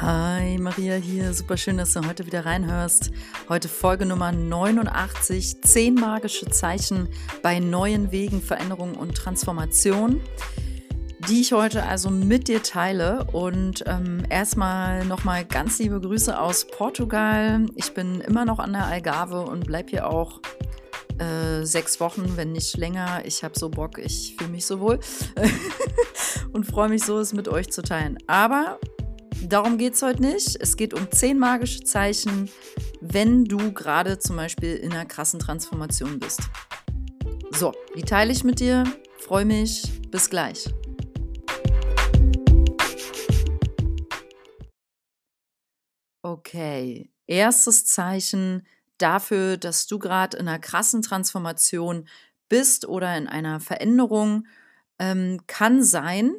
Hi, Maria hier. Super schön, dass du heute wieder reinhörst. Heute Folge Nummer 89. Zehn magische Zeichen bei neuen Wegen, Veränderungen und Transformation, die ich heute also mit dir teile. Und ähm, erstmal nochmal ganz liebe Grüße aus Portugal. Ich bin immer noch an der Algarve und bleib hier auch äh, sechs Wochen, wenn nicht länger. Ich habe so Bock, ich fühle mich so wohl und freue mich so, es mit euch zu teilen. Aber Darum geht es heute nicht. Es geht um zehn magische Zeichen, wenn du gerade zum Beispiel in einer krassen Transformation bist. So, die teile ich mit dir. Freue mich. Bis gleich. Okay, erstes Zeichen dafür, dass du gerade in einer krassen Transformation bist oder in einer Veränderung, ähm, kann sein,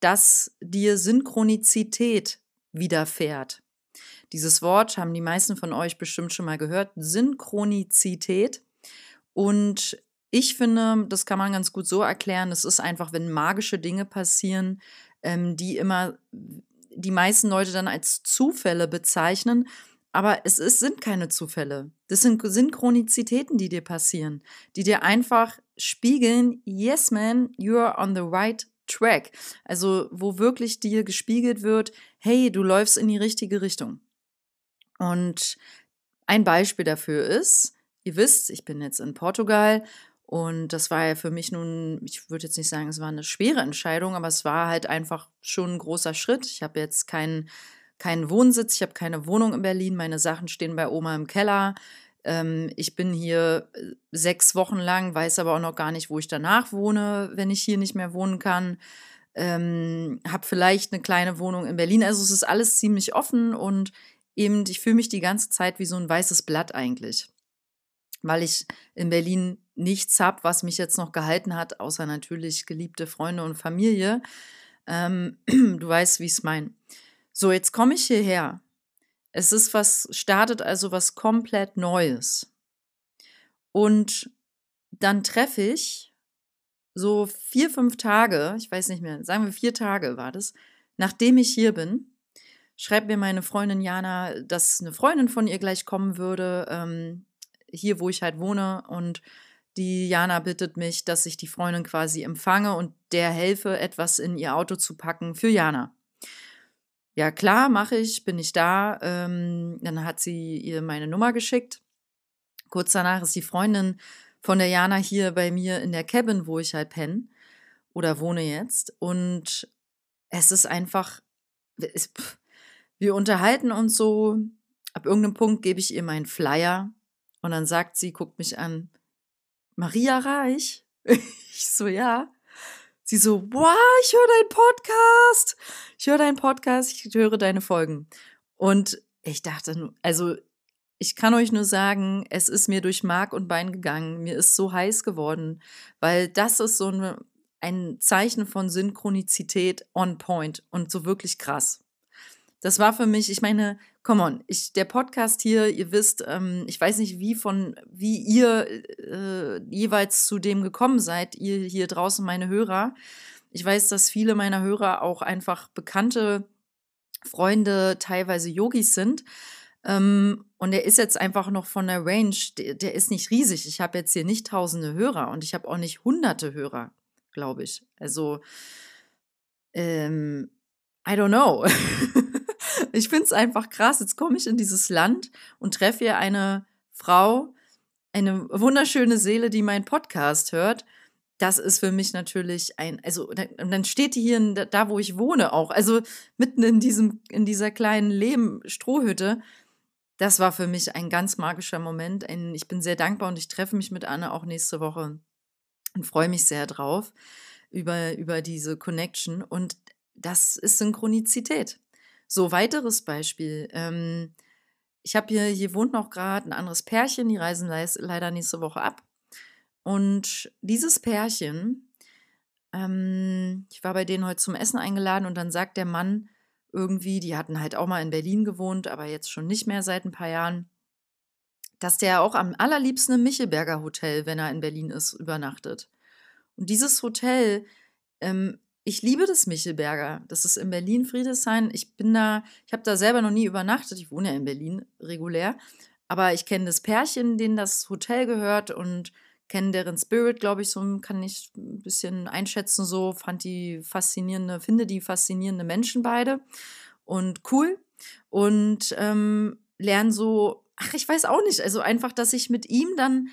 dass dir Synchronizität widerfährt. Dieses Wort haben die meisten von euch bestimmt schon mal gehört, Synchronizität. Und ich finde, das kann man ganz gut so erklären, es ist einfach, wenn magische Dinge passieren, ähm, die immer die meisten Leute dann als Zufälle bezeichnen. Aber es ist, sind keine Zufälle. Das sind Synchronizitäten, die dir passieren, die dir einfach spiegeln, yes man, you're on the right track. Also wo wirklich dir gespiegelt wird, hey, du läufst in die richtige Richtung. Und ein Beispiel dafür ist, ihr wisst, ich bin jetzt in Portugal und das war ja für mich nun, ich würde jetzt nicht sagen, es war eine schwere Entscheidung, aber es war halt einfach schon ein großer Schritt. Ich habe jetzt keinen keinen Wohnsitz, ich habe keine Wohnung in Berlin, meine Sachen stehen bei Oma im Keller. Ähm, ich bin hier äh, sechs Wochen lang, weiß aber auch noch gar nicht, wo ich danach wohne, wenn ich hier nicht mehr wohnen kann. Ähm, habe vielleicht eine kleine Wohnung in Berlin. Also es ist alles ziemlich offen und eben, ich fühle mich die ganze Zeit wie so ein weißes Blatt eigentlich. Weil ich in Berlin nichts habe, was mich jetzt noch gehalten hat, außer natürlich geliebte Freunde und Familie. Ähm, du weißt, wie ich es meine. So, jetzt komme ich hierher es ist was, startet also was komplett Neues. Und dann treffe ich so vier, fünf Tage, ich weiß nicht mehr, sagen wir vier Tage war das, nachdem ich hier bin, schreibt mir meine Freundin Jana, dass eine Freundin von ihr gleich kommen würde, ähm, hier wo ich halt wohne. Und die Jana bittet mich, dass ich die Freundin quasi empfange und der helfe, etwas in ihr Auto zu packen für Jana. Ja, klar, mache ich, bin ich da. Ähm, dann hat sie ihr meine Nummer geschickt. Kurz danach ist die Freundin von der Jana hier bei mir in der Cabin, wo ich halt penne oder wohne jetzt. Und es ist einfach, es, pff, wir unterhalten uns so. Ab irgendeinem Punkt gebe ich ihr meinen Flyer und dann sagt sie, guckt mich an, Maria Reich? Ich so, ja. Sie so, wow, ich höre deinen Podcast. Ich höre deinen Podcast, ich höre deine Folgen. Und ich dachte, also ich kann euch nur sagen, es ist mir durch Mark und Bein gegangen. Mir ist so heiß geworden, weil das ist so ein, ein Zeichen von Synchronizität on point und so wirklich krass. Das war für mich, ich meine, come on, ich, der Podcast hier, ihr wisst, ähm, ich weiß nicht, wie von, wie ihr äh, jeweils zu dem gekommen seid, ihr hier draußen, meine Hörer. Ich weiß, dass viele meiner Hörer auch einfach bekannte Freunde, teilweise Yogis sind. Ähm, und er ist jetzt einfach noch von der Range, der, der ist nicht riesig. Ich habe jetzt hier nicht tausende Hörer und ich habe auch nicht hunderte Hörer, glaube ich. Also, ähm, I don't know. ich finde es einfach krass. Jetzt komme ich in dieses Land und treffe hier eine Frau, eine wunderschöne Seele, die meinen Podcast hört. Das ist für mich natürlich ein, also dann steht die hier da, wo ich wohne auch, also mitten in diesem, in dieser kleinen Lehm-Strohhütte. Das war für mich ein ganz magischer Moment. Ein, ich bin sehr dankbar und ich treffe mich mit Anne auch nächste Woche und freue mich sehr drauf über, über diese Connection. Und das ist Synchronizität. So, weiteres Beispiel. Ähm, ich habe hier, hier wohnt noch gerade ein anderes Pärchen, die reisen leider nächste Woche ab. Und dieses Pärchen, ähm, ich war bei denen heute zum Essen eingeladen und dann sagt der Mann irgendwie, die hatten halt auch mal in Berlin gewohnt, aber jetzt schon nicht mehr seit ein paar Jahren, dass der auch am allerliebsten im Michelberger Hotel, wenn er in Berlin ist, übernachtet. Und dieses Hotel ähm, ich liebe das Michelberger. Das ist in Berlin Friedrichshain. Ich bin da, ich habe da selber noch nie übernachtet. Ich wohne ja in Berlin regulär. Aber ich kenne das Pärchen, denen das Hotel gehört und kenne deren Spirit, glaube ich, so kann ich ein bisschen einschätzen, so fand die faszinierende, finde die faszinierende Menschen beide und cool und ähm, lerne so, ach, ich weiß auch nicht, also einfach, dass ich mit ihm dann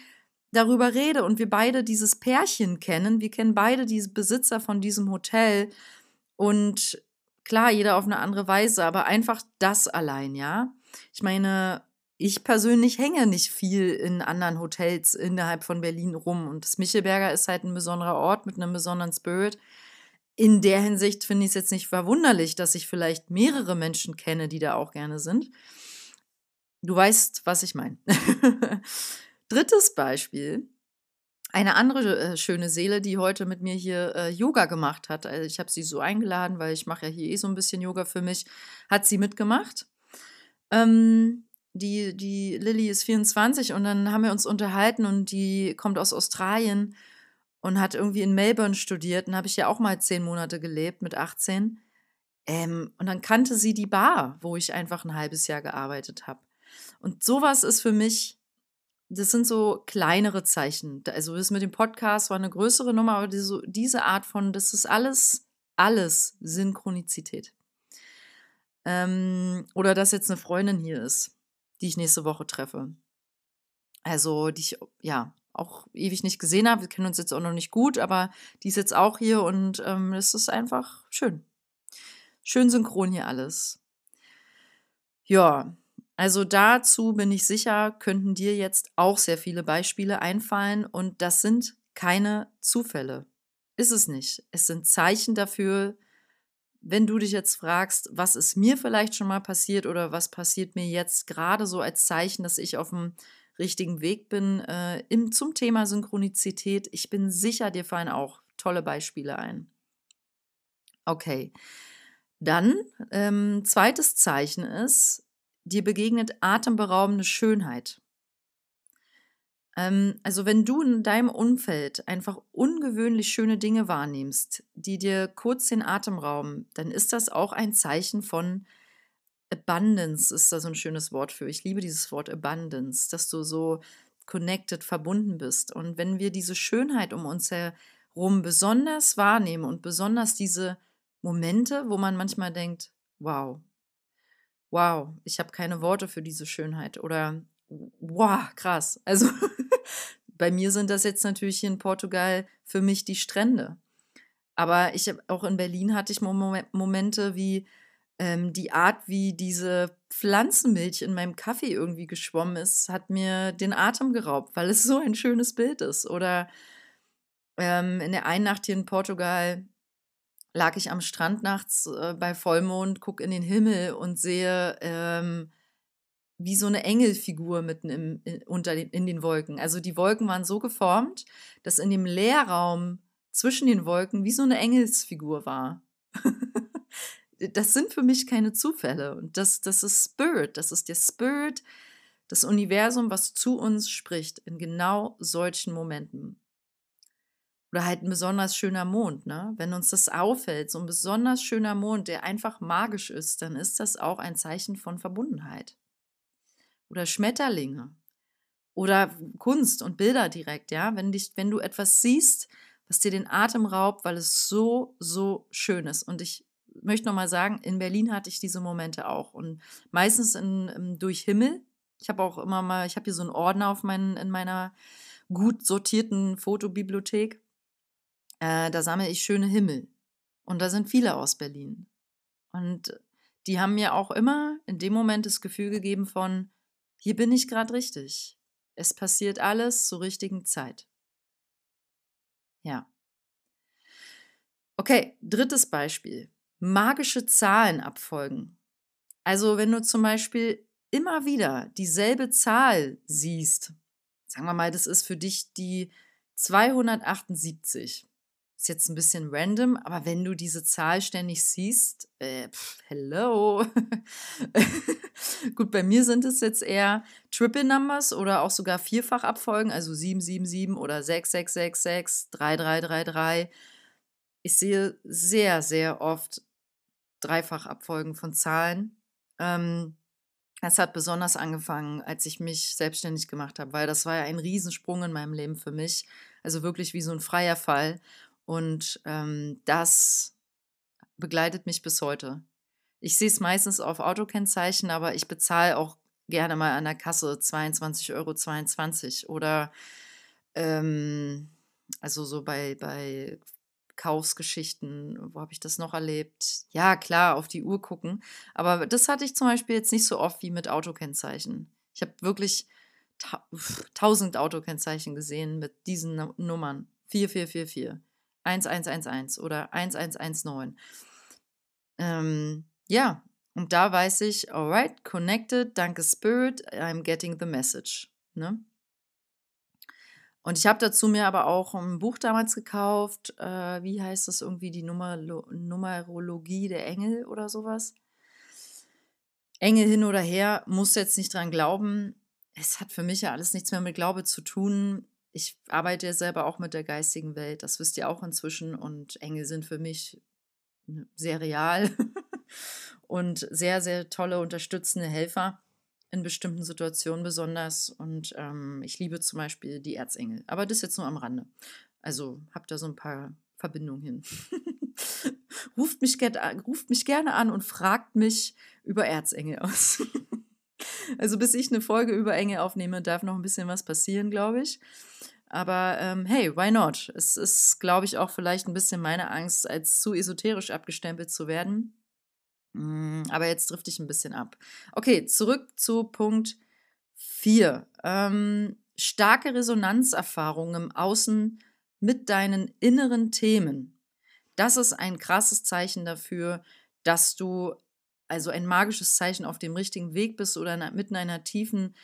darüber rede und wir beide dieses Pärchen kennen. Wir kennen beide diese Besitzer von diesem Hotel und klar, jeder auf eine andere Weise, aber einfach das allein, ja. Ich meine, ich persönlich hänge nicht viel in anderen Hotels innerhalb von Berlin rum und das Michelberger ist halt ein besonderer Ort mit einem besonderen Spirit. In der Hinsicht finde ich es jetzt nicht verwunderlich, dass ich vielleicht mehrere Menschen kenne, die da auch gerne sind. Du weißt, was ich meine. Drittes Beispiel. Eine andere äh, schöne Seele, die heute mit mir hier äh, Yoga gemacht hat. Also ich habe sie so eingeladen, weil ich mache ja hier eh so ein bisschen Yoga für mich. Hat sie mitgemacht. Ähm, die, die Lilly ist 24 und dann haben wir uns unterhalten und die kommt aus Australien und hat irgendwie in Melbourne studiert. Und habe ich ja auch mal zehn Monate gelebt mit 18. Ähm, und dann kannte sie die Bar, wo ich einfach ein halbes Jahr gearbeitet habe. Und sowas ist für mich das sind so kleinere Zeichen. Also das mit dem Podcast war eine größere Nummer, aber diese, diese Art von, das ist alles, alles Synchronizität. Ähm, oder dass jetzt eine Freundin hier ist, die ich nächste Woche treffe. Also, die ich, ja, auch ewig nicht gesehen habe. Wir kennen uns jetzt auch noch nicht gut, aber die ist jetzt auch hier und ähm, es ist einfach schön. Schön synchron hier alles. Ja, also dazu bin ich sicher, könnten dir jetzt auch sehr viele Beispiele einfallen und das sind keine Zufälle. Ist es nicht. Es sind Zeichen dafür, wenn du dich jetzt fragst, was ist mir vielleicht schon mal passiert oder was passiert mir jetzt gerade so als Zeichen, dass ich auf dem richtigen Weg bin äh, im, zum Thema Synchronizität. Ich bin sicher, dir fallen auch tolle Beispiele ein. Okay. Dann, ähm, zweites Zeichen ist, dir begegnet atemberaubende Schönheit. Ähm, also wenn du in deinem Umfeld einfach ungewöhnlich schöne Dinge wahrnimmst, die dir kurz den Atem rauben, dann ist das auch ein Zeichen von Abundance, ist da so ein schönes Wort für. Ich liebe dieses Wort Abundance, dass du so connected, verbunden bist. Und wenn wir diese Schönheit um uns herum besonders wahrnehmen und besonders diese Momente, wo man manchmal denkt, wow, wow, ich habe keine Worte für diese Schönheit oder wow, krass. Also bei mir sind das jetzt natürlich hier in Portugal für mich die Strände. Aber ich habe auch in Berlin hatte ich Momente wie ähm, die Art, wie diese Pflanzenmilch in meinem Kaffee irgendwie geschwommen ist, hat mir den Atem geraubt, weil es so ein schönes Bild ist. Oder ähm, in der einen Nacht hier in Portugal lag ich am Strand nachts äh, bei Vollmond, gucke in den Himmel und sehe ähm, wie so eine Engelfigur mitten im, in, unter den, in den Wolken. Also die Wolken waren so geformt, dass in dem Leerraum zwischen den Wolken wie so eine Engelsfigur war. das sind für mich keine Zufälle. Und das, das ist Spirit, das ist der Spirit, das Universum, was zu uns spricht in genau solchen Momenten. Oder halt ein besonders schöner Mond, ne? Wenn uns das auffällt, so ein besonders schöner Mond, der einfach magisch ist, dann ist das auch ein Zeichen von Verbundenheit. Oder Schmetterlinge. Oder Kunst und Bilder direkt, ja? Wenn, dich, wenn du etwas siehst, was dir den Atem raubt, weil es so, so schön ist. Und ich möchte nochmal sagen, in Berlin hatte ich diese Momente auch. Und meistens in, durch Himmel. Ich habe auch immer mal, ich habe hier so einen Ordner auf meinen, in meiner gut sortierten Fotobibliothek. Äh, da sammle ich schöne Himmel. Und da sind viele aus Berlin. Und die haben mir auch immer in dem Moment das Gefühl gegeben von, hier bin ich gerade richtig. Es passiert alles zur richtigen Zeit. Ja. Okay, drittes Beispiel. Magische Zahlen abfolgen. Also wenn du zum Beispiel immer wieder dieselbe Zahl siehst, sagen wir mal, das ist für dich die 278. Ist jetzt ein bisschen random, aber wenn du diese Zahl ständig siehst, äh, pff, hello. Gut, bei mir sind es jetzt eher Triple Numbers oder auch sogar Vierfachabfolgen, also 777 oder 6666, 3333. ich sehe sehr, sehr oft Dreifachabfolgen von Zahlen. Ähm, es hat besonders angefangen, als ich mich selbstständig gemacht habe, weil das war ja ein Riesensprung in meinem Leben für mich. Also wirklich wie so ein freier Fall. Und ähm, das begleitet mich bis heute. Ich sehe es meistens auf Autokennzeichen, aber ich bezahle auch gerne mal an der Kasse 22,22 Euro oder ähm, also so bei, bei Kaufsgeschichten, wo habe ich das noch erlebt? Ja, klar, auf die Uhr gucken. Aber das hatte ich zum Beispiel jetzt nicht so oft wie mit Autokennzeichen. Ich habe wirklich ta tausend Autokennzeichen gesehen mit diesen Nummern. 4444, 1111 oder 1119. Ähm, ja, und da weiß ich, alright, connected, danke Spirit, I'm getting the message. Ne? Und ich habe dazu mir aber auch ein Buch damals gekauft. Äh, wie heißt das irgendwie? Die Numer Numerologie der Engel oder sowas. Engel hin oder her, muss jetzt nicht dran glauben. Es hat für mich ja alles nichts mehr mit Glaube zu tun. Ich arbeite ja selber auch mit der geistigen Welt, das wisst ihr auch inzwischen. Und Engel sind für mich sehr real und sehr, sehr tolle, unterstützende Helfer in bestimmten Situationen besonders. Und ähm, ich liebe zum Beispiel die Erzengel. Aber das jetzt nur am Rande. Also habt da so ein paar Verbindungen hin. ruft, mich ruft mich gerne an und fragt mich über Erzengel aus. also bis ich eine Folge über Engel aufnehme, darf noch ein bisschen was passieren, glaube ich. Aber ähm, hey, why not? Es ist, glaube ich, auch vielleicht ein bisschen meine Angst, als zu esoterisch abgestempelt zu werden. Mm, aber jetzt drifte ich ein bisschen ab. Okay, zurück zu Punkt 4. Ähm, starke Resonanzerfahrungen im Außen mit deinen inneren Themen. Das ist ein krasses Zeichen dafür, dass du also ein magisches Zeichen auf dem richtigen Weg bist oder mitten in einer tiefen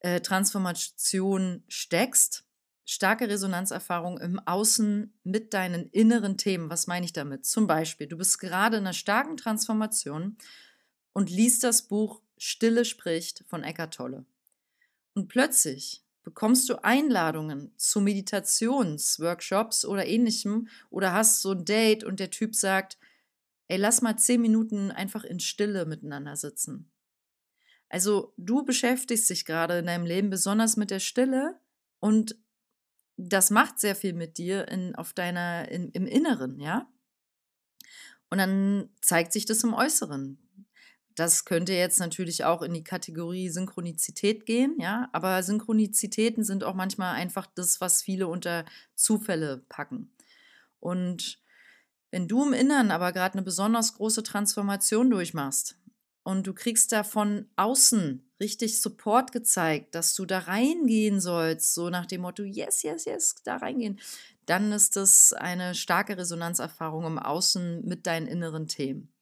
äh, Transformation steckst starke Resonanzerfahrung im Außen mit deinen inneren Themen. Was meine ich damit? Zum Beispiel, du bist gerade in einer starken Transformation und liest das Buch Stille spricht von Eckart Tolle. Und plötzlich bekommst du Einladungen zu Meditationsworkshops oder ähnlichem oder hast so ein Date und der Typ sagt, ey, lass mal zehn Minuten einfach in Stille miteinander sitzen. Also du beschäftigst dich gerade in deinem Leben besonders mit der Stille und das macht sehr viel mit dir in, auf deiner, in, im Inneren, ja. Und dann zeigt sich das im Äußeren. Das könnte jetzt natürlich auch in die Kategorie Synchronizität gehen, ja, aber Synchronizitäten sind auch manchmal einfach das, was viele unter Zufälle packen. Und wenn du im Inneren aber gerade eine besonders große Transformation durchmachst, und du kriegst da von außen richtig Support gezeigt, dass du da reingehen sollst, so nach dem Motto, yes, yes, yes, da reingehen, dann ist das eine starke Resonanzerfahrung im Außen mit deinen inneren Themen.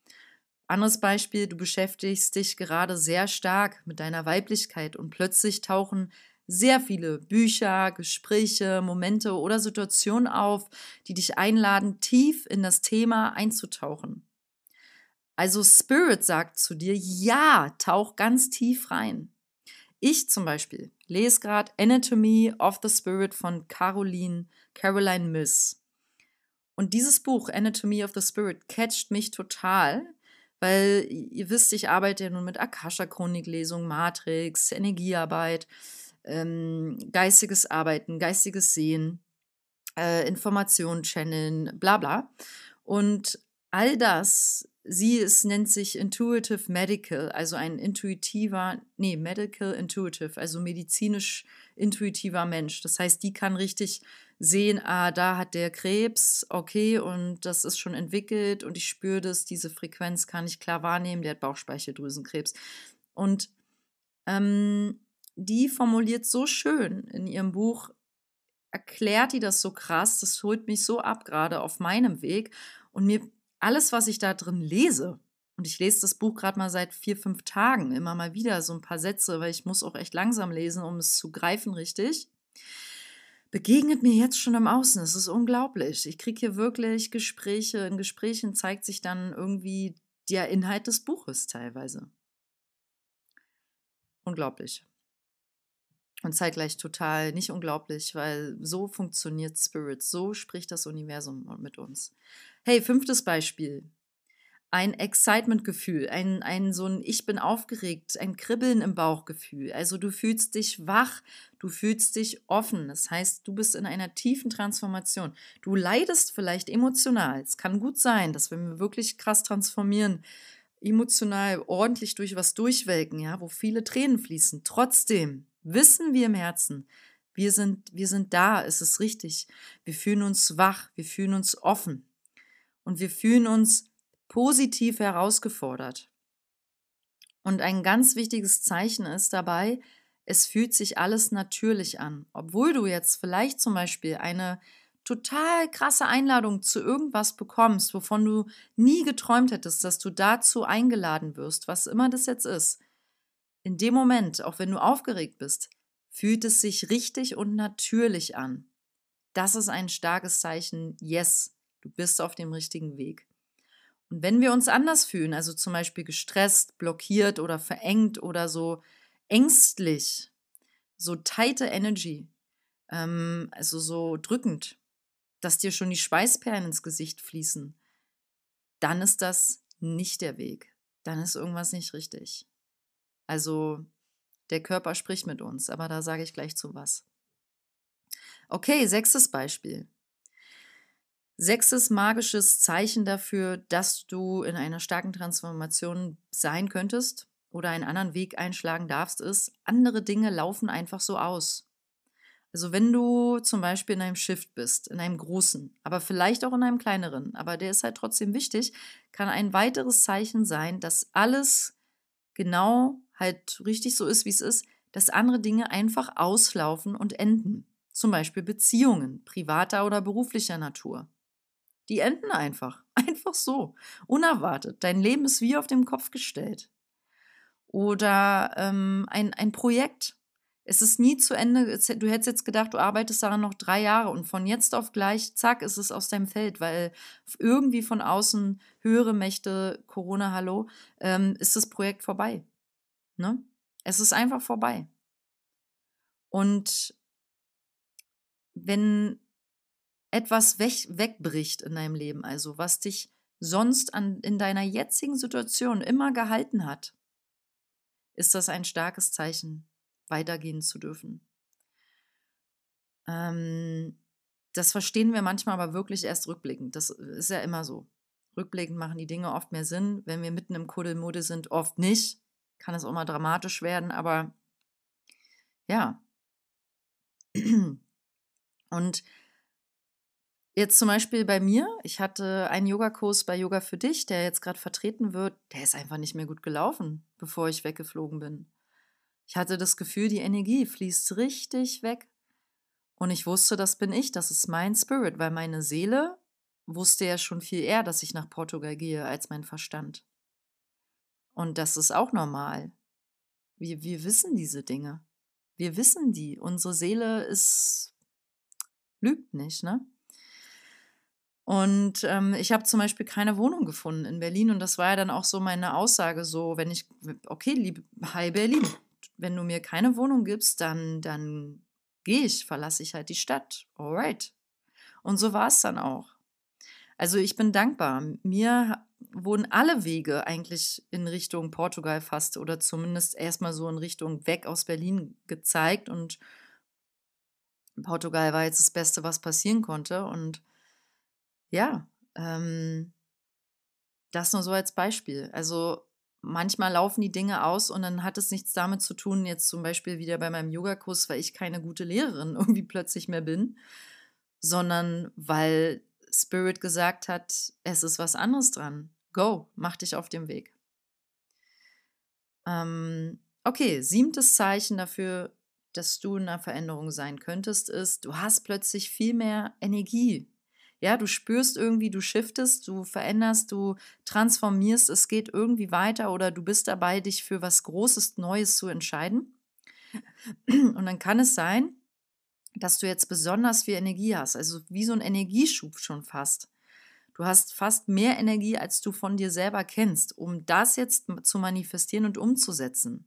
Anderes Beispiel, du beschäftigst dich gerade sehr stark mit deiner Weiblichkeit und plötzlich tauchen sehr viele Bücher, Gespräche, Momente oder Situationen auf, die dich einladen, tief in das Thema einzutauchen. Also Spirit sagt zu dir, ja, tauch ganz tief rein. Ich zum Beispiel lese gerade Anatomy of the Spirit von Caroline, Caroline Miss. Und dieses Buch, Anatomy of the Spirit, catcht mich total, weil ihr wisst, ich arbeite ja nun mit Akasha-Chroniklesung, Matrix, Energiearbeit, ähm, geistiges Arbeiten, geistiges Sehen, äh, Informationen channeln, bla bla. Und all das Sie es nennt sich Intuitive Medical, also ein intuitiver, nee, Medical Intuitive, also medizinisch intuitiver Mensch. Das heißt, die kann richtig sehen, ah, da hat der Krebs, okay, und das ist schon entwickelt und ich spüre das, diese Frequenz kann ich klar wahrnehmen, der hat Bauchspeicheldrüsenkrebs. Und ähm, die formuliert so schön in ihrem Buch, erklärt die das so krass, das holt mich so ab, gerade auf meinem Weg. Und mir alles, was ich da drin lese, und ich lese das Buch gerade mal seit vier, fünf Tagen, immer mal wieder so ein paar Sätze, weil ich muss auch echt langsam lesen, um es zu greifen richtig, begegnet mir jetzt schon im Außen. Es ist unglaublich. Ich kriege hier wirklich Gespräche. In Gesprächen zeigt sich dann irgendwie der Inhalt des Buches teilweise. Unglaublich. Und zeitgleich total nicht unglaublich, weil so funktioniert Spirit, so spricht das Universum mit uns. Hey, fünftes Beispiel ein Excitement-Gefühl, ein, ein so ein Ich bin aufgeregt, ein Kribbeln im Bauchgefühl. Also du fühlst dich wach, du fühlst dich offen. Das heißt, du bist in einer tiefen Transformation. Du leidest vielleicht emotional. Es kann gut sein, dass wenn wir wirklich krass transformieren, emotional ordentlich durch was durchwelken, ja, wo viele Tränen fließen. Trotzdem wissen wir im Herzen, wir sind, wir sind da, es ist richtig. Wir fühlen uns wach, wir fühlen uns offen. Und wir fühlen uns positiv herausgefordert. Und ein ganz wichtiges Zeichen ist dabei, es fühlt sich alles natürlich an. Obwohl du jetzt vielleicht zum Beispiel eine total krasse Einladung zu irgendwas bekommst, wovon du nie geträumt hättest, dass du dazu eingeladen wirst, was immer das jetzt ist. In dem Moment, auch wenn du aufgeregt bist, fühlt es sich richtig und natürlich an. Das ist ein starkes Zeichen, yes, du bist auf dem richtigen Weg. Und wenn wir uns anders fühlen, also zum Beispiel gestresst, blockiert oder verengt oder so ängstlich, so tighte Energy, ähm, also so drückend, dass dir schon die Schweißperlen ins Gesicht fließen, dann ist das nicht der Weg. Dann ist irgendwas nicht richtig. Also der Körper spricht mit uns, aber da sage ich gleich zu was. Okay, sechstes Beispiel. Sechstes magisches Zeichen dafür, dass du in einer starken Transformation sein könntest oder einen anderen Weg einschlagen darfst, ist, andere Dinge laufen einfach so aus. Also wenn du zum Beispiel in einem Shift bist, in einem großen, aber vielleicht auch in einem kleineren, aber der ist halt trotzdem wichtig, kann ein weiteres Zeichen sein, dass alles genau halt richtig so ist, wie es ist, dass andere Dinge einfach auslaufen und enden. Zum Beispiel Beziehungen, privater oder beruflicher Natur. Die enden einfach. Einfach so. Unerwartet. Dein Leben ist wie auf dem Kopf gestellt. Oder ähm, ein, ein Projekt. Es ist nie zu Ende. Du hättest jetzt gedacht, du arbeitest daran noch drei Jahre und von jetzt auf gleich, zack, ist es aus deinem Feld, weil irgendwie von außen höhere Mächte, Corona, hallo, ähm, ist das Projekt vorbei. Ne? Es ist einfach vorbei. Und wenn etwas weg, wegbricht in deinem Leben, also was dich sonst an, in deiner jetzigen Situation immer gehalten hat, ist das ein starkes Zeichen, weitergehen zu dürfen. Ähm, das verstehen wir manchmal aber wirklich erst rückblickend. Das ist ja immer so. Rückblickend machen die Dinge oft mehr Sinn. Wenn wir mitten im Kuddelmuddel sind, oft nicht. Kann es auch mal dramatisch werden, aber ja. Und Jetzt zum Beispiel bei mir, ich hatte einen Yogakurs bei Yoga für dich, der jetzt gerade vertreten wird, der ist einfach nicht mehr gut gelaufen, bevor ich weggeflogen bin. Ich hatte das Gefühl, die Energie fließt richtig weg. Und ich wusste, das bin ich, das ist mein Spirit, weil meine Seele wusste ja schon viel eher, dass ich nach Portugal gehe, als mein Verstand. Und das ist auch normal. Wir, wir wissen diese Dinge. Wir wissen die. Unsere Seele ist, lügt nicht, ne? Und ähm, ich habe zum Beispiel keine Wohnung gefunden in Berlin. Und das war ja dann auch so meine Aussage: so, wenn ich, okay, liebe, hi Berlin, wenn du mir keine Wohnung gibst, dann, dann gehe ich, verlasse ich halt die Stadt. Alright. Und so war es dann auch. Also ich bin dankbar. Mir wurden alle Wege eigentlich in Richtung Portugal fast oder zumindest erstmal so in Richtung weg aus Berlin gezeigt. Und Portugal war jetzt das Beste, was passieren konnte. Und ja, ähm, das nur so als Beispiel. Also manchmal laufen die Dinge aus und dann hat es nichts damit zu tun, jetzt zum Beispiel wieder bei meinem Yogakurs, weil ich keine gute Lehrerin irgendwie plötzlich mehr bin, sondern weil Spirit gesagt hat, es ist was anderes dran. Go, mach dich auf den Weg. Ähm, okay, siebtes Zeichen dafür, dass du in einer Veränderung sein könntest, ist, du hast plötzlich viel mehr Energie ja, du spürst irgendwie, du shiftest, du veränderst, du transformierst, es geht irgendwie weiter oder du bist dabei, dich für was Großes, Neues zu entscheiden. Und dann kann es sein, dass du jetzt besonders viel Energie hast, also wie so ein Energieschub schon fast. Du hast fast mehr Energie, als du von dir selber kennst, um das jetzt zu manifestieren und umzusetzen.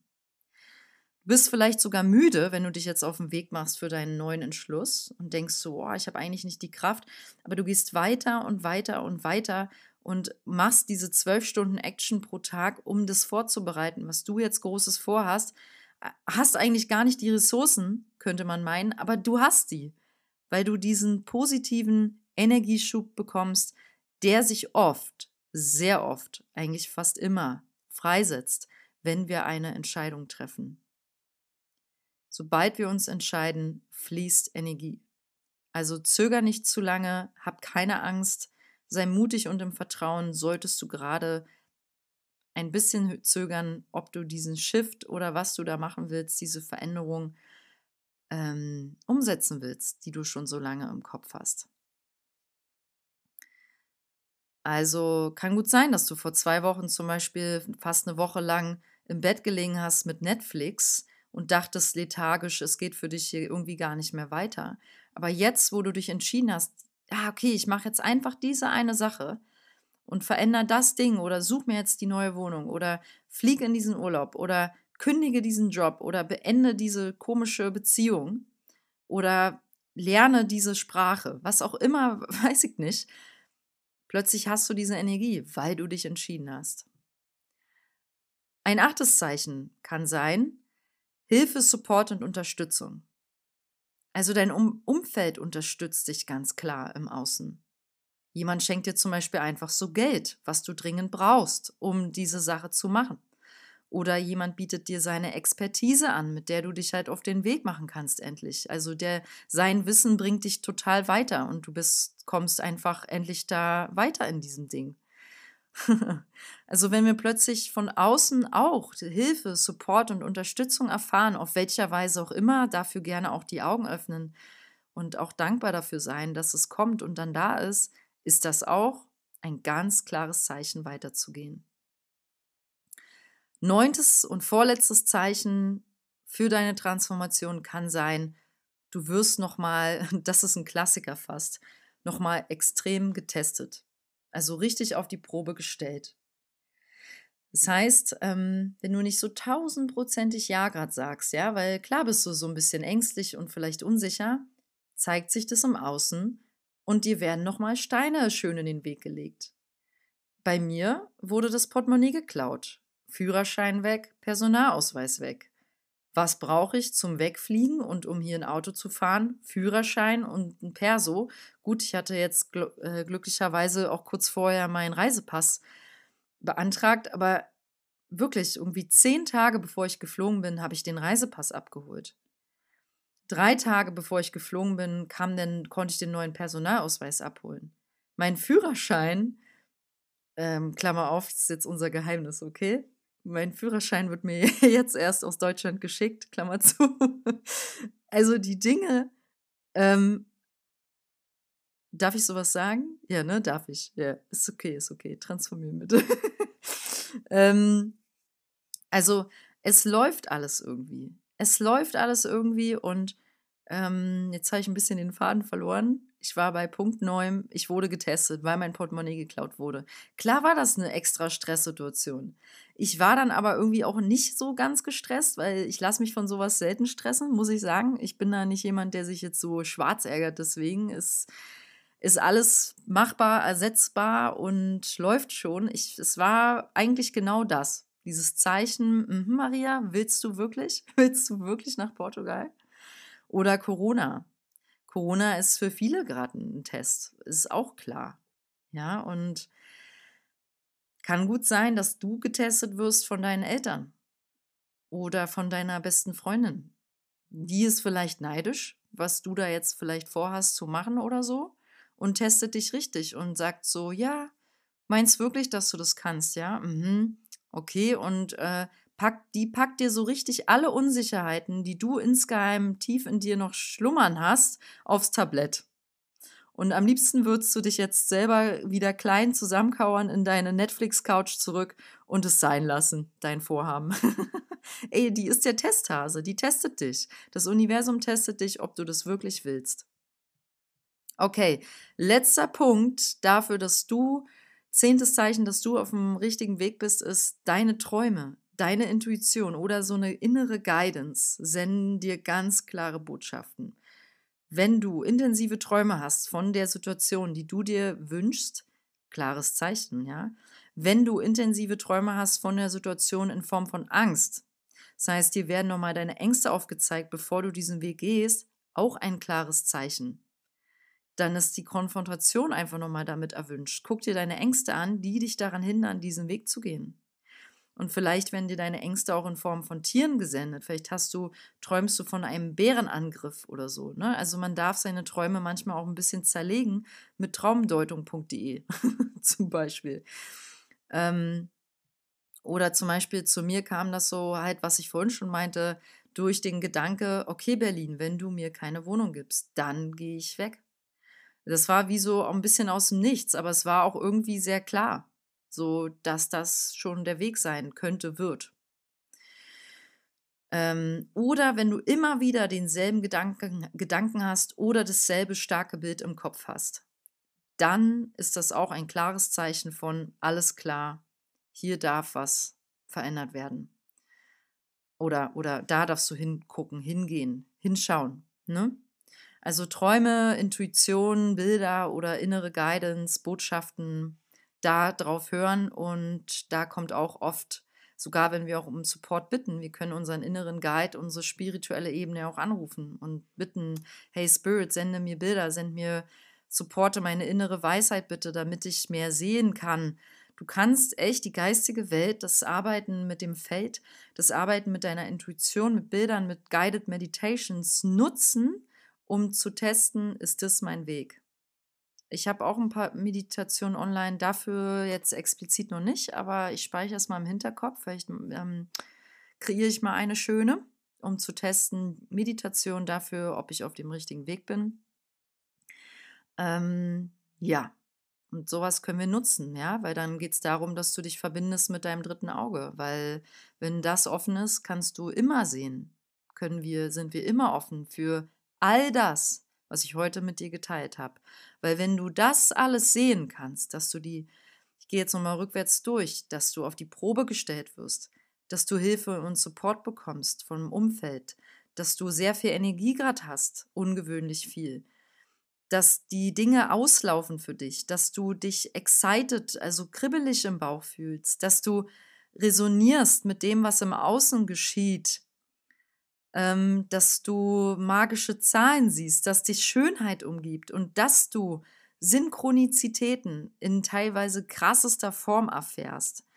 Du bist vielleicht sogar müde, wenn du dich jetzt auf den Weg machst für deinen neuen Entschluss und denkst so, oh, ich habe eigentlich nicht die Kraft, aber du gehst weiter und weiter und weiter und machst diese zwölf Stunden Action pro Tag, um das vorzubereiten, was du jetzt Großes vorhast. Hast eigentlich gar nicht die Ressourcen, könnte man meinen, aber du hast die, weil du diesen positiven Energieschub bekommst, der sich oft, sehr oft, eigentlich fast immer freisetzt, wenn wir eine Entscheidung treffen. Sobald wir uns entscheiden, fließt Energie. Also zöger nicht zu lange, hab keine Angst, sei mutig und im Vertrauen, solltest du gerade ein bisschen zögern, ob du diesen Shift oder was du da machen willst, diese Veränderung ähm, umsetzen willst, die du schon so lange im Kopf hast. Also kann gut sein, dass du vor zwei Wochen zum Beispiel fast eine Woche lang im Bett gelegen hast mit Netflix und dachtest lethargisch, es geht für dich hier irgendwie gar nicht mehr weiter. Aber jetzt, wo du dich entschieden hast, ja, okay, ich mache jetzt einfach diese eine Sache und verändere das Ding oder such mir jetzt die neue Wohnung oder flieg in diesen Urlaub oder kündige diesen Job oder beende diese komische Beziehung oder lerne diese Sprache, was auch immer, weiß ich nicht. Plötzlich hast du diese Energie, weil du dich entschieden hast. Ein achtes Zeichen kann sein, Hilfe, Support und Unterstützung. Also dein um Umfeld unterstützt dich ganz klar im Außen. Jemand schenkt dir zum Beispiel einfach so Geld, was du dringend brauchst, um diese Sache zu machen. Oder jemand bietet dir seine Expertise an, mit der du dich halt auf den Weg machen kannst endlich. Also der sein Wissen bringt dich total weiter und du bist kommst einfach endlich da weiter in diesem Ding. also wenn wir plötzlich von außen auch Hilfe, Support und Unterstützung erfahren, auf welcher Weise auch immer, dafür gerne auch die Augen öffnen und auch dankbar dafür sein, dass es kommt und dann da ist, ist das auch ein ganz klares Zeichen weiterzugehen. Neuntes und vorletztes Zeichen für deine Transformation kann sein, du wirst nochmal, das ist ein Klassiker fast, nochmal extrem getestet also richtig auf die Probe gestellt. Das heißt, ähm, wenn du nicht so tausendprozentig Ja gerade sagst, ja, weil klar bist du so ein bisschen ängstlich und vielleicht unsicher, zeigt sich das im Außen und dir werden nochmal Steine schön in den Weg gelegt. Bei mir wurde das Portemonnaie geklaut, Führerschein weg, Personalausweis weg. Was brauche ich zum Wegfliegen und um hier ein Auto zu fahren? Führerschein und ein Perso. Gut, ich hatte jetzt gl äh, glücklicherweise auch kurz vorher meinen Reisepass beantragt, aber wirklich irgendwie zehn Tage bevor ich geflogen bin, habe ich den Reisepass abgeholt. Drei Tage bevor ich geflogen bin, kam denn, konnte ich den neuen Personalausweis abholen. Mein Führerschein, ähm, Klammer auf, das ist jetzt unser Geheimnis, okay? Mein Führerschein wird mir jetzt erst aus Deutschland geschickt, Klammer zu. Also die Dinge, ähm, darf ich sowas sagen? Ja, ne, darf ich. Ja, ist okay, ist okay. Transformieren bitte. ähm, also es läuft alles irgendwie. Es läuft alles irgendwie und ähm, jetzt habe ich ein bisschen den Faden verloren. Ich war bei Punkt 9, ich wurde getestet, weil mein Portemonnaie geklaut wurde. Klar war das eine extra Stresssituation. Ich war dann aber irgendwie auch nicht so ganz gestresst, weil ich lasse mich von sowas selten stressen, muss ich sagen. Ich bin da nicht jemand, der sich jetzt so schwarz ärgert. Deswegen ist, ist alles machbar, ersetzbar und läuft schon. Ich, es war eigentlich genau das. Dieses Zeichen, mm Maria, willst du wirklich? Willst du wirklich nach Portugal? Oder Corona Corona ist für viele gerade ein Test, ist auch klar. Ja, und kann gut sein, dass du getestet wirst von deinen Eltern oder von deiner besten Freundin. Die ist vielleicht neidisch, was du da jetzt vielleicht vorhast zu machen oder so und testet dich richtig und sagt so, ja, meinst wirklich, dass du das kannst, ja? Mhm. Okay, und äh, pack, die packt dir so richtig alle Unsicherheiten, die du insgeheim tief in dir noch schlummern hast, aufs Tablett. Und am liebsten würdest du dich jetzt selber wieder klein zusammenkauern in deine Netflix-Couch zurück und es sein lassen, dein Vorhaben. Ey, die ist der Testhase, die testet dich. Das Universum testet dich, ob du das wirklich willst. Okay, letzter Punkt dafür, dass du, zehntes Zeichen, dass du auf dem richtigen Weg bist, ist deine Träume deine Intuition oder so eine innere Guidance senden dir ganz klare Botschaften. Wenn du intensive Träume hast von der Situation, die du dir wünschst, klares Zeichen, ja. Wenn du intensive Träume hast von der Situation in Form von Angst, das heißt, dir werden nochmal deine Ängste aufgezeigt, bevor du diesen Weg gehst, auch ein klares Zeichen. Dann ist die Konfrontation einfach nochmal damit erwünscht. Guck dir deine Ängste an, die dich daran hindern, diesen Weg zu gehen. Und vielleicht werden dir deine Ängste auch in Form von Tieren gesendet. Vielleicht hast du, träumst du von einem Bärenangriff oder so. Ne? Also man darf seine Träume manchmal auch ein bisschen zerlegen mit traumdeutung.de zum Beispiel. Ähm, oder zum Beispiel zu mir kam das so halt, was ich vorhin schon meinte, durch den Gedanke, okay Berlin, wenn du mir keine Wohnung gibst, dann gehe ich weg. Das war wie so ein bisschen aus dem Nichts, aber es war auch irgendwie sehr klar so dass das schon der Weg sein könnte, wird. Ähm, oder wenn du immer wieder denselben Gedanken, Gedanken hast oder dasselbe starke Bild im Kopf hast, dann ist das auch ein klares Zeichen von alles klar, hier darf was verändert werden. Oder, oder da darfst du hingucken, hingehen, hinschauen. Ne? Also Träume, Intuition, Bilder oder innere Guidance, Botschaften, da drauf hören und da kommt auch oft, sogar wenn wir auch um Support bitten, wir können unseren inneren Guide, unsere spirituelle Ebene auch anrufen und bitten, hey Spirit, sende mir Bilder, send mir, supporte meine innere Weisheit bitte, damit ich mehr sehen kann. Du kannst echt die geistige Welt, das Arbeiten mit dem Feld, das Arbeiten mit deiner Intuition, mit Bildern, mit Guided Meditations nutzen, um zu testen, ist das mein Weg. Ich habe auch ein paar Meditationen online, dafür jetzt explizit noch nicht, aber ich speichere es mal im Hinterkopf. Vielleicht ähm, kreiere ich mal eine schöne, um zu testen, Meditation dafür, ob ich auf dem richtigen Weg bin. Ähm, ja, und sowas können wir nutzen, ja, weil dann geht es darum, dass du dich verbindest mit deinem dritten Auge, weil wenn das offen ist, kannst du immer sehen, können wir, sind wir immer offen für all das, was ich heute mit dir geteilt habe. Weil wenn du das alles sehen kannst, dass du die, ich gehe jetzt nochmal rückwärts durch, dass du auf die Probe gestellt wirst, dass du Hilfe und Support bekommst vom Umfeld, dass du sehr viel Energie gerade hast, ungewöhnlich viel, dass die Dinge auslaufen für dich, dass du dich excited, also kribbelig im Bauch fühlst, dass du resonierst mit dem, was im Außen geschieht, ähm, dass du magische Zahlen siehst, dass dich Schönheit umgibt und dass du Synchronizitäten in teilweise krassester Form erfährst,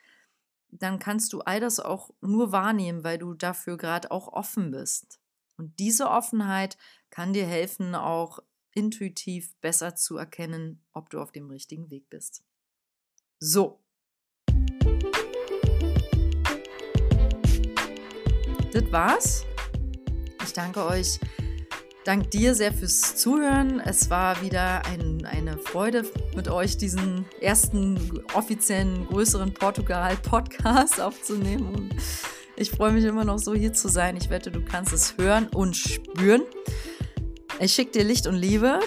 dann kannst du all das auch nur wahrnehmen, weil du dafür gerade auch offen bist. Und diese Offenheit kann dir helfen, auch intuitiv besser zu erkennen, ob du auf dem richtigen Weg bist. So. Das war's ich danke euch, dank dir sehr fürs Zuhören. Es war wieder ein, eine Freude mit euch, diesen ersten offiziellen größeren Portugal-Podcast aufzunehmen. Ich freue mich immer noch so hier zu sein. Ich wette, du kannst es hören und spüren. Ich schicke dir Licht und Liebe.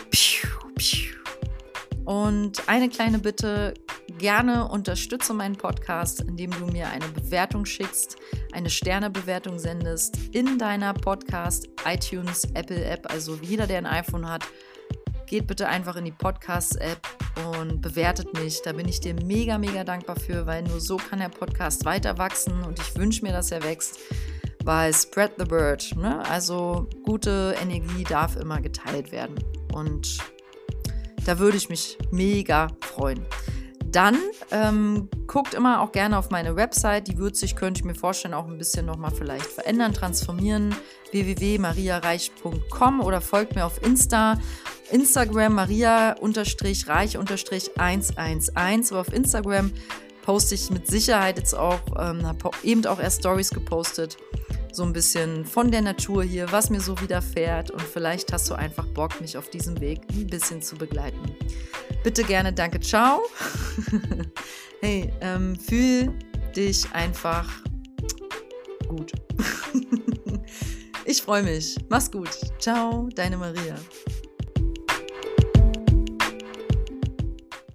Und eine kleine Bitte, gerne unterstütze meinen Podcast, indem du mir eine Bewertung schickst, eine Sternebewertung sendest in deiner Podcast, iTunes, Apple App, also jeder, der ein iPhone hat, geht bitte einfach in die Podcast-App und bewertet mich. Da bin ich dir mega, mega dankbar für, weil nur so kann der Podcast weiter wachsen und ich wünsche mir, dass er wächst, weil spread the bird. Ne? Also gute Energie darf immer geteilt werden und da würde ich mich mega freuen. Dann ähm, guckt immer auch gerne auf meine Website. Die wird sich, könnte ich mir vorstellen, auch ein bisschen nochmal vielleicht verändern, transformieren. www.mariareich.com oder folgt mir auf Insta. Instagram maria-reich-111. Aber auf Instagram poste ich mit Sicherheit jetzt auch, ähm, habe eben auch erst Stories gepostet so ein bisschen von der Natur hier, was mir so widerfährt und vielleicht hast du einfach Bock, mich auf diesem Weg ein bisschen zu begleiten. Bitte gerne, danke, ciao. hey, ähm, fühl dich einfach gut. ich freue mich. Mach's gut. Ciao, deine Maria.